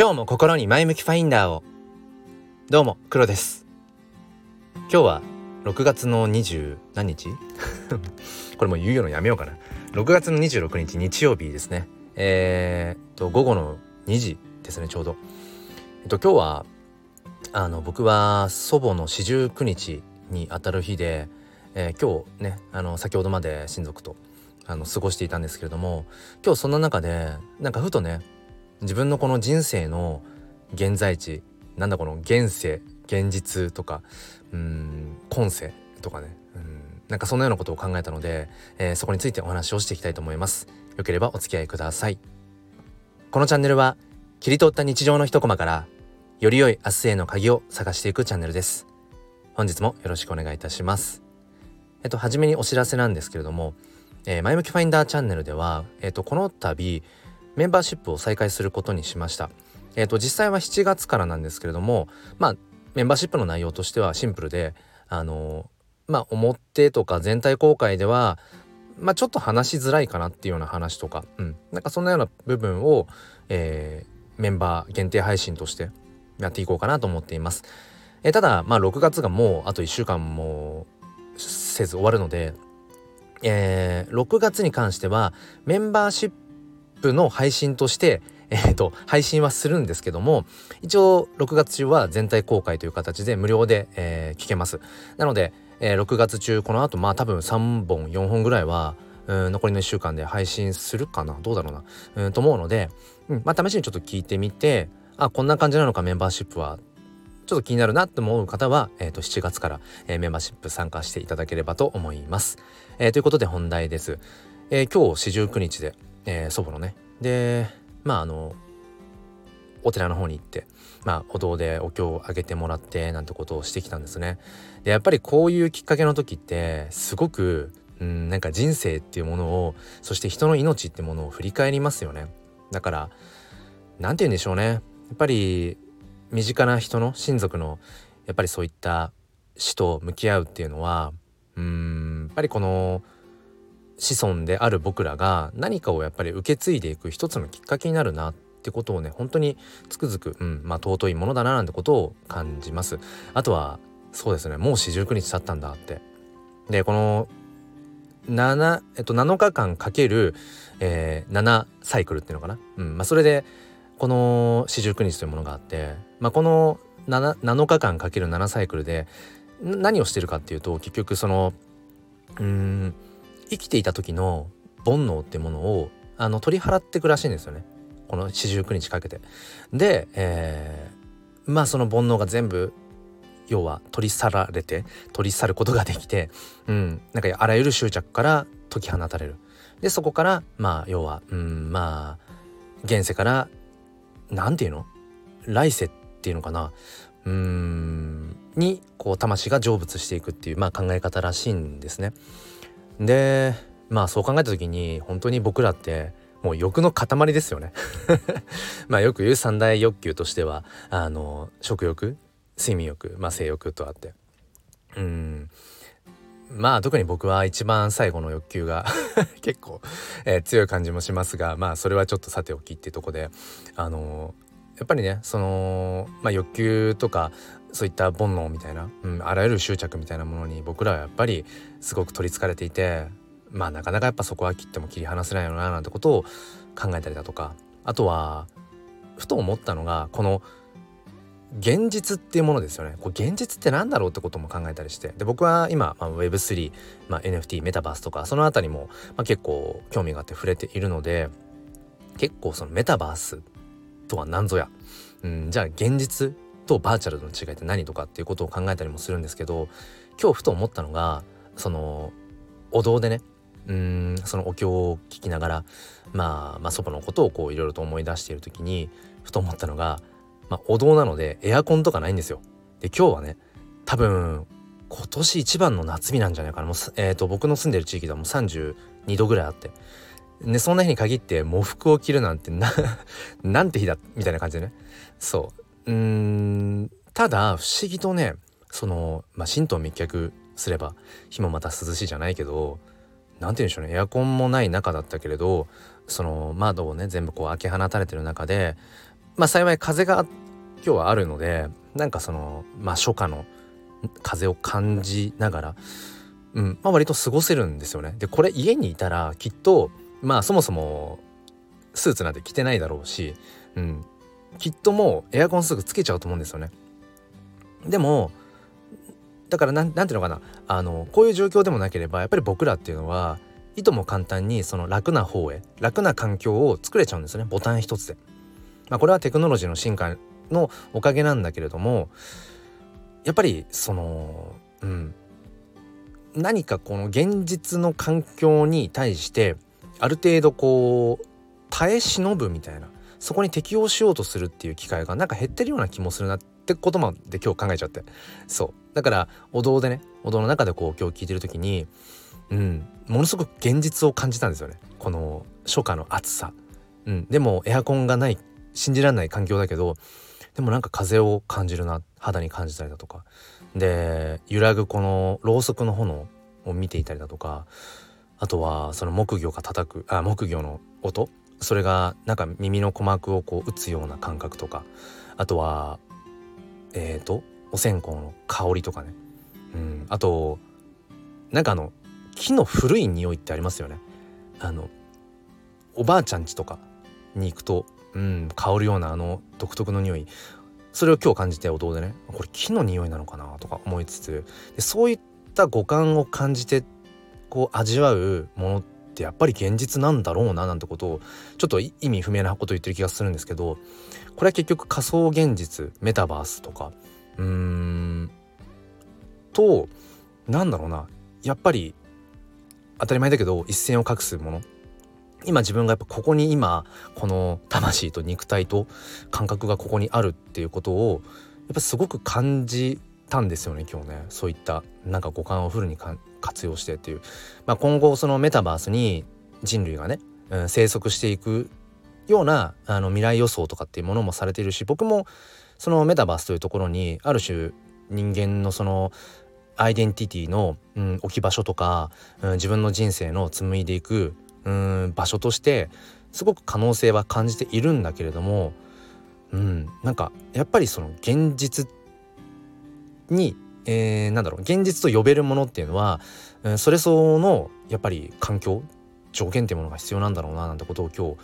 今日も心に前向きファインダーを。どうも黒です。今日は6月の20何日？これもう言うのやめようかな。6月の26日日曜日ですね。えー、と午後の2時ですねちょうど。えっと今日はあの僕は祖母の四十九日にあたる日で、えー、今日ねあの先ほどまで親族とあの過ごしていたんですけれども今日そんな中でなんかふとね自分のこの人生の現在地なんだこの現世現実とかうん今世とかね。うんなんかそんなようなことを考えたので、えー、そこについてお話をしていきたいと思います。よければお付き合いください。このチャンネルは切り取った日常の一コマからより良い明日への鍵を探していくチャンネルです。本日もよろしくお願いいたします。えっと初めにお知らせなんですけれども、えー、前向きファインダーチャンネルではえっとこの度メンバーシップを再開することにしましたえっと実際は7月からなんですけれどもまあメンバーシップの内容としてはシンプルであのまあ表とか全体公開ではまあちょっと話しづらいかなっていうような話とか、うん、なんかそんなような部分を、えー、メンバー限定配信としてやっていこうかなと思っています。えただまあ6月がもうあと1週間もせず終わるので、えー、6月に関してはメンバーシップの配信としてえーと、配信はするんですけども一応6月中は全体公開という形で無料で、えー、聞けますなので、えー、6月中この後まあ多分3本4本ぐらいはうん残りの1週間で配信するかなどうだろうなうんと思うので、うんまあ、試しにちょっと聞いてみてあこんな感じなのかメンバーシップはちょっと気になるなって思う方は、えー、と7月から、えー、メンバーシップ参加していただければと思います。えー、ということで本題です。えー、今日四十九日で、えー、祖母のねでまああのお寺の方に行ってまあお堂でお経をあげてもらってなんてことをしてきたんですね。でやっぱりこういうきっかけの時ってすごくうんなんか人生っていうものをそして人の命ってものを振り返りますよね。だから何て言うんでしょうねやっぱり身近な人の親族のやっぱりそういった死と向き合うっていうのはうんやっぱりこの子孫である僕らが何かをやっぱり受け継いでいく一つのきっかけになるなってことをね本当につくづく、うんまあ、尊いものだななんてことを感じます。あとはそうですねもう四十九日経ったんだって。でこの7、えっと、7日間かける、えー、7サイクルっていうのかな、うんまあ、それでこの四十九日というものがあって、まあ、この 7, 7日間かける7サイクルで何をしてるかっていうと結局そのうん生きていた時の煩悩ってものをあの取り払っていくらしいんですよねこの四十九日かけて。で、えー、まあその煩悩が全部要は取り去られて取り去ることができて、うん、なんかあらゆる執着から解き放たれる。でそこからまあ要は、うん、まあ現世から何て言うの？来世っていうのかなうんにこう魂が成仏していくっていう、まあ、考え方らしいんですね。でまあそう考えた時に本当に僕らってもう欲の塊ですよね。まあよく言う三大欲求としてはあの食欲睡眠欲、まあ、性欲とあって。うん。まあ特に僕は一番最後の欲求が 結構、えー、強い感じもしますがまあそれはちょっとさておきっていうとこであのやっぱりねその、まあ、欲求とかそういった煩悩みたいな、うん、あらゆる執着みたいなものに僕らはやっぱりすごく取りつかれていてまあなかなかやっぱそこは切っても切り離せないよななんてことを考えたりだとかあとはふと思ったのがこの現実っていうものですよね。これ現実って何だろうってことも考えたりしてで僕は今、まあ、Web3、まあ、NFT メタバースとかその辺りも、まあ、結構興味があって触れているので結構そのメタバースとは何ぞや、うん、じゃあ現実とバーチャルの違いって何とかっていうことを考えたりもするんですけど今日ふと思ったのがそのお堂でねうんそのお経を聞きながら、まあ、まあ祖母のことをこういろいろと思い出している時にふと思ったのがまあ、お堂なのでエアコンとかないんですよ。で今日はね多分今年一番の夏日なんじゃないかな。もう、えーと、僕の住んでる地域ではもう32度ぐらいあって。でそんな日に限って喪服を着るなんてな なんて日だみたいな感じでね。そう。ううんただ不思議とねその、まあ、神道密着すれば日もまた涼しいじゃないけど何て言うんでしょうねエアコンもない中だったけれどその窓をね全部こう開け放たれてる中でまあ幸い風が今日はあるのでなんかそのまあ初夏の風を感じながら、うんまあ、割と過ごせるんですよね。でこれ家にいたらきっとまあそもそもスーツなんて着てないだろうし、うん、きっともうエアコンすぐつけちゃうと思うんですよね。でもだからなんなんていうのかなあのこういう状況でもなければやっぱり僕らっていうのはいとも簡単にその楽な方へ楽な環境を作れちゃうんですよねボタン一つで。まあ、これはテクノロジーの進化のおかげなんだけれどもやっぱりそのうん何かこの現実の環境に対してある程度こう耐え忍ぶみたいなそこに適応しようとするっていう機会がなんか減ってるような気もするなってことまで今日考えちゃって。そう。だからお堂でねお堂の中でこう今日聞いてる時にうん。ものすごく現実を感じたんですよね。この初夏の暑さ、うん、でもエアコンがない信じられない環境だけどでもなんか風を感じるな肌に感じたりだとか。で揺らぐこのろうそくの炎を見ていたりだとか。あとはその木魚が叩くあ木魚の音それがなんか耳の鼓膜をこう打つような感覚とかあとはえっ、ー、とお線香の香りとかね、うん、あとなんかあの木の古い匂いってありますよね。あのおばあちゃん家とかに行くと、うん、香るようなあの独特の匂い。それを今日感じてお堂でねこれ木の匂いなのかなとか思いつつでそういった五感を感じてこう味わうものってやっぱり現実なんだろうななんてことをちょっと意味不明なことを言ってる気がするんですけどこれは結局仮想現実メタバースとかうーんとなんだろうなやっぱり当たり前だけど一線を画すもの。今自分がやっぱここに今この魂と肉体と感覚がここにあるっていうことをやっぱすごく感じたんですよね今日ね。そういったなんか五感をフルに活用してっていう、まあ、今後そのメタバースに人類がね、うん、生息していくようなあの未来予想とかっていうものもされているし僕もそのメタバースというところにある種人間のそのアイデンティティの、うん、置き場所とか、うん、自分の人生の紡いでいくうん場所としてすごく可能性は感じているんだけれども、うん、なんかやっぱりその現実ってに、えー、なんだろう現実と呼べるものっていうのは、うん、それ相応のやっぱり環境条件っていうものが必要なんだろうななんてことを今日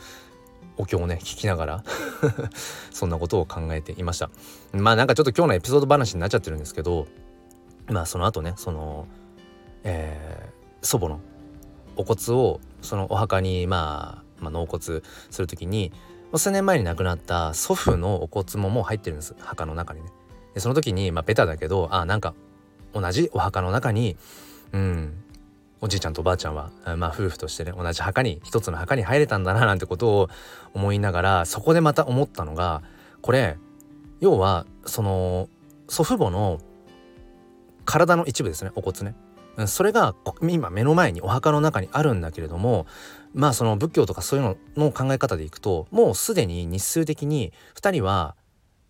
お経をね聞きながら そんなことを考えていましたまあなんかちょっと今日のエピソード話になっちゃってるんですけどまあその後ねその、えー、祖母のお骨をそのお墓に、まあ、まあ納骨する時に数年前に亡くなった祖父のお骨ももう入ってるんです墓の中にね。でその時にまあベタだけどあなんか同じお墓の中にうんおじいちゃんとおばあちゃんは、まあ、夫婦としてね同じ墓に一つの墓に入れたんだななんてことを思いながらそこでまた思ったのがこれ要はその祖父母の体の一部ですねお骨ね。それが今目の前にお墓の中にあるんだけれどもまあその仏教とかそういうのの考え方でいくともうすでに日数的に2人は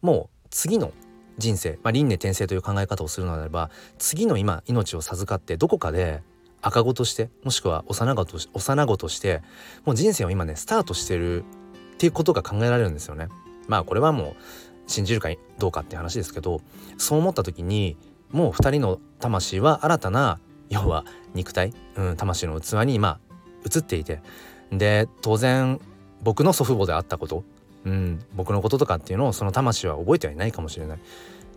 もう次の人生、まあ、輪廻転生という考え方をするのであれば次の今命を授かってどこかで赤子としてもしくは幼子と幼子としてもう人生を今ねスタートしてるっていうことが考えられるんですよね。まあこれはもう信じるかどうかって話ですけどそう思った時にもう2人の魂は新たな要は肉体、うん、魂の器に今移っていてで当然僕の祖父母であったこと、うん、僕のこととかっていうのをその魂は覚えてはいないかもしれない。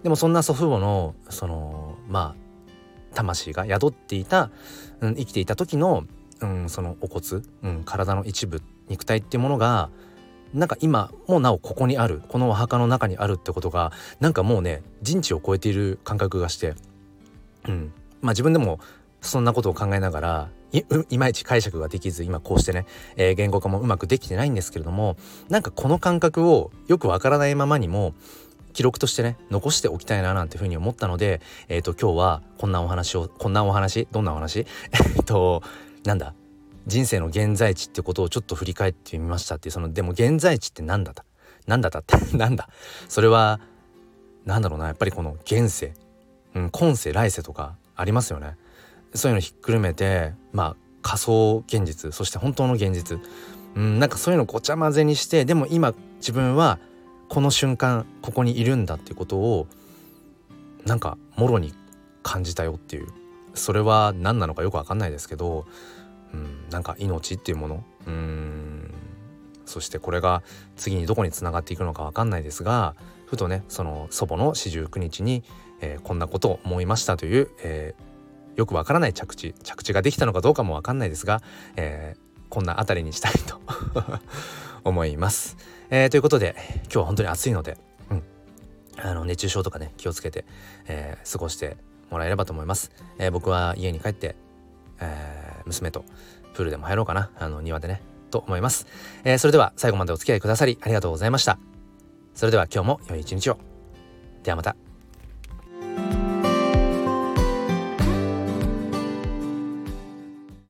でもそんな祖父母のそのまあ魂が宿っていた、うん、生きていた時の、うん、そのお骨、うん、体の一部肉体っていうものがなんか今もなおここにあるこのお墓の中にあるってことがなんかもうね人知を超えている感覚がして、うん、まあ自分でもそんなことを考えながらいいまいち解釈ができず今こうしてね、えー、言語化もうまくできてないんですけれどもなんかこの感覚をよくわからないままにも記録としてね残しておきたいななんていうふうに思ったのでえ、ー、と今日はこんなお話をこんなお話どんなお話？えっとなんだ？人生の現在地ってことをちょっと振り返ってみましたっていうそのでも現在地って何だった？何だった？っ てなんだ？それは何だろうなやっぱりこの現世、うん、今世来世とかありますよね。そういうのひっくるめてまあ仮想現実そして本当の現実。うんなんかそういうのごちゃ混ぜにしてでも今自分はこの瞬間ここにいるんだっていうことをなんかもろに感じたよっていう。それは何なのかよく分かんないですけど、うん、なんか命っていうもの。うんそしてこれが次にどこにつながっていくのか分かんないですがふとねその祖母の四十九日に、えー、こんなことを思いましたという、えー、よくわからない着地着地ができたのかどうかもわかんないですが、えー、こんなあたりにしたいと 思います、えー。ということで今日は本当に暑いので、うん、あの熱中症とかね気をつけて、えー、過ごしてもらえればと思います。え、僕は家に帰って、え、娘とプールでも入ろうかな。あの庭でねと思います、え、それでは最後までお付き合いくださりありがとうございました。それでは今日も良い一日を。ではまた。